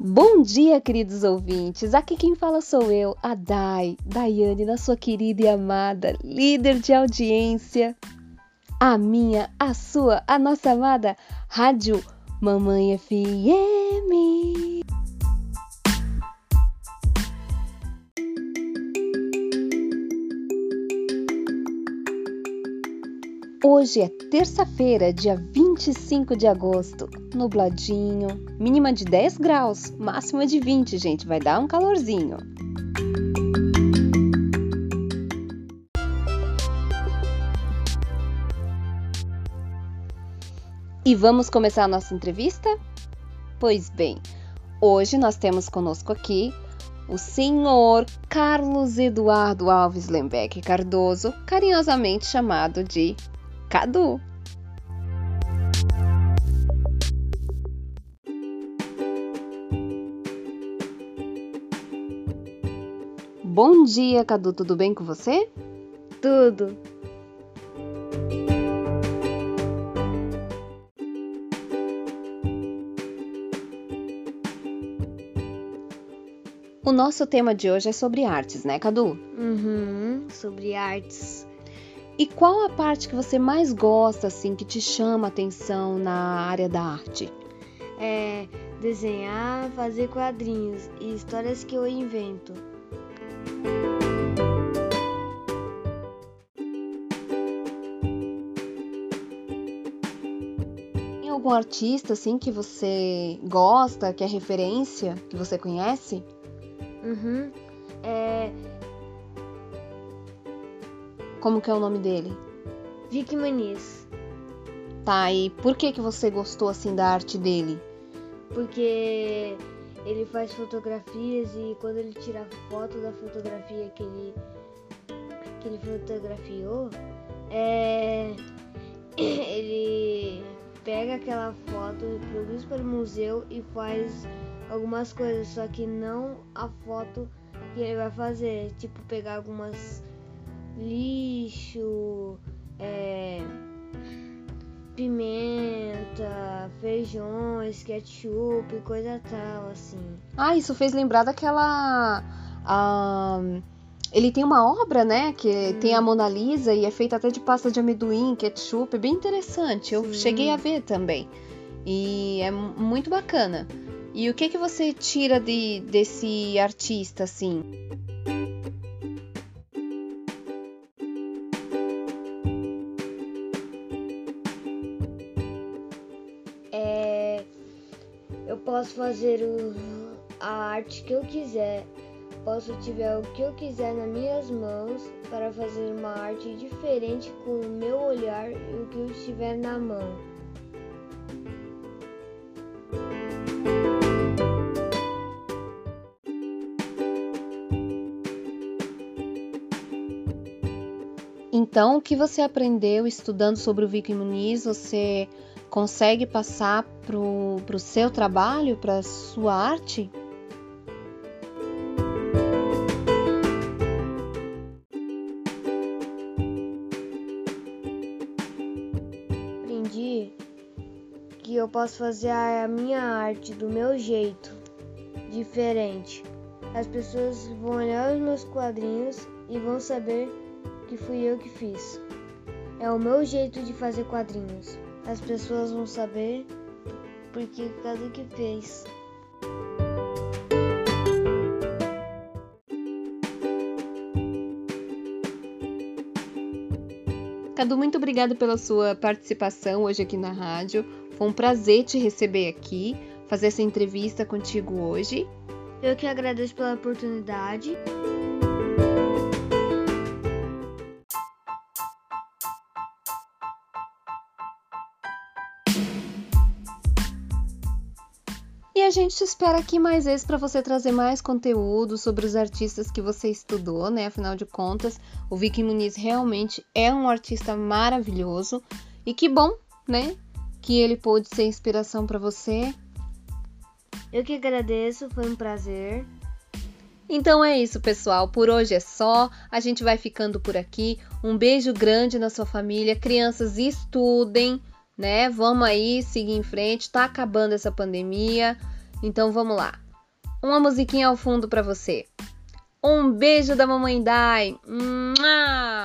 Bom dia, queridos ouvintes. Aqui quem fala sou eu, a Dai, Daiane, na sua querida e amada líder de audiência, a minha, a sua, a nossa amada Rádio Mamãe FM. Hoje é terça-feira, dia 25 de agosto, nubladinho, mínima de 10 graus, máxima de 20, gente, vai dar um calorzinho. E vamos começar a nossa entrevista? Pois bem, hoje nós temos conosco aqui o senhor Carlos Eduardo Alves Lembeck Cardoso, carinhosamente chamado de Cadu. Bom dia, Cadu, tudo bem com você? Tudo. O nosso tema de hoje é sobre artes, né, Cadu? Uhum, sobre artes. E qual a parte que você mais gosta, assim, que te chama a atenção na área da arte? É desenhar, fazer quadrinhos e histórias que eu invento. Tem algum artista, assim, que você gosta, que é referência, que você conhece? Uhum. É Como que é o nome dele? Vicky Maniz. Tá, e por que que você gostou, assim, da arte dele? Porque ele faz fotografias e quando ele tira foto da fotografia que ele, que ele fotografiou, é, ele pega aquela foto, produz para o museu e faz algumas coisas, só que não a foto que ele vai fazer, tipo pegar algumas lixo, é, pimenta, feijões, ketchup, coisa tal, assim. Ah, isso fez lembrar daquela. ah, ele tem uma obra, né? Que tem a Mona Lisa e é feita até de pasta de amendoim, ketchup, é bem interessante. Eu Sim. cheguei a ver também. E é mu- muito bacana. E o que que você tira de, desse artista, assim? Posso fazer o- a arte que eu quiser. Posso tiver o que eu quiser nas minhas mãos para fazer uma arte diferente com o meu olhar e o que eu estiver na mão. Então, o que você aprendeu estudando sobre o Vicky Muniz, você consegue passar pro, pro seu trabalho, para sua arte? Aprendi que eu posso fazer a minha arte do meu jeito, diferente. As pessoas vão olhar os meus quadrinhos e vão saber que fui eu que fiz. É o meu jeito de fazer quadrinhos. As pessoas vão saber porque cada que fez. Cadu, muito obrigada pela sua participação hoje aqui na rádio. Foi um prazer te receber aqui, fazer essa entrevista contigo hoje. Eu que agradeço pela oportunidade. A gente te espera aqui mais vezes para você trazer mais conteúdo sobre os artistas que você estudou, né? Afinal de contas, o Vicky Muniz realmente é um artista maravilhoso e que bom, né? Que ele pôde ser inspiração para você. Eu que agradeço, foi um prazer. Então é isso, pessoal. Por hoje é só. A gente vai ficando por aqui. Um beijo grande na sua família. Crianças, estudem, né? Vamos aí seguir em frente. Tá acabando essa pandemia. Então vamos lá. uma musiquinha ao fundo para você. Um beijo da mamãe Dai. Mua!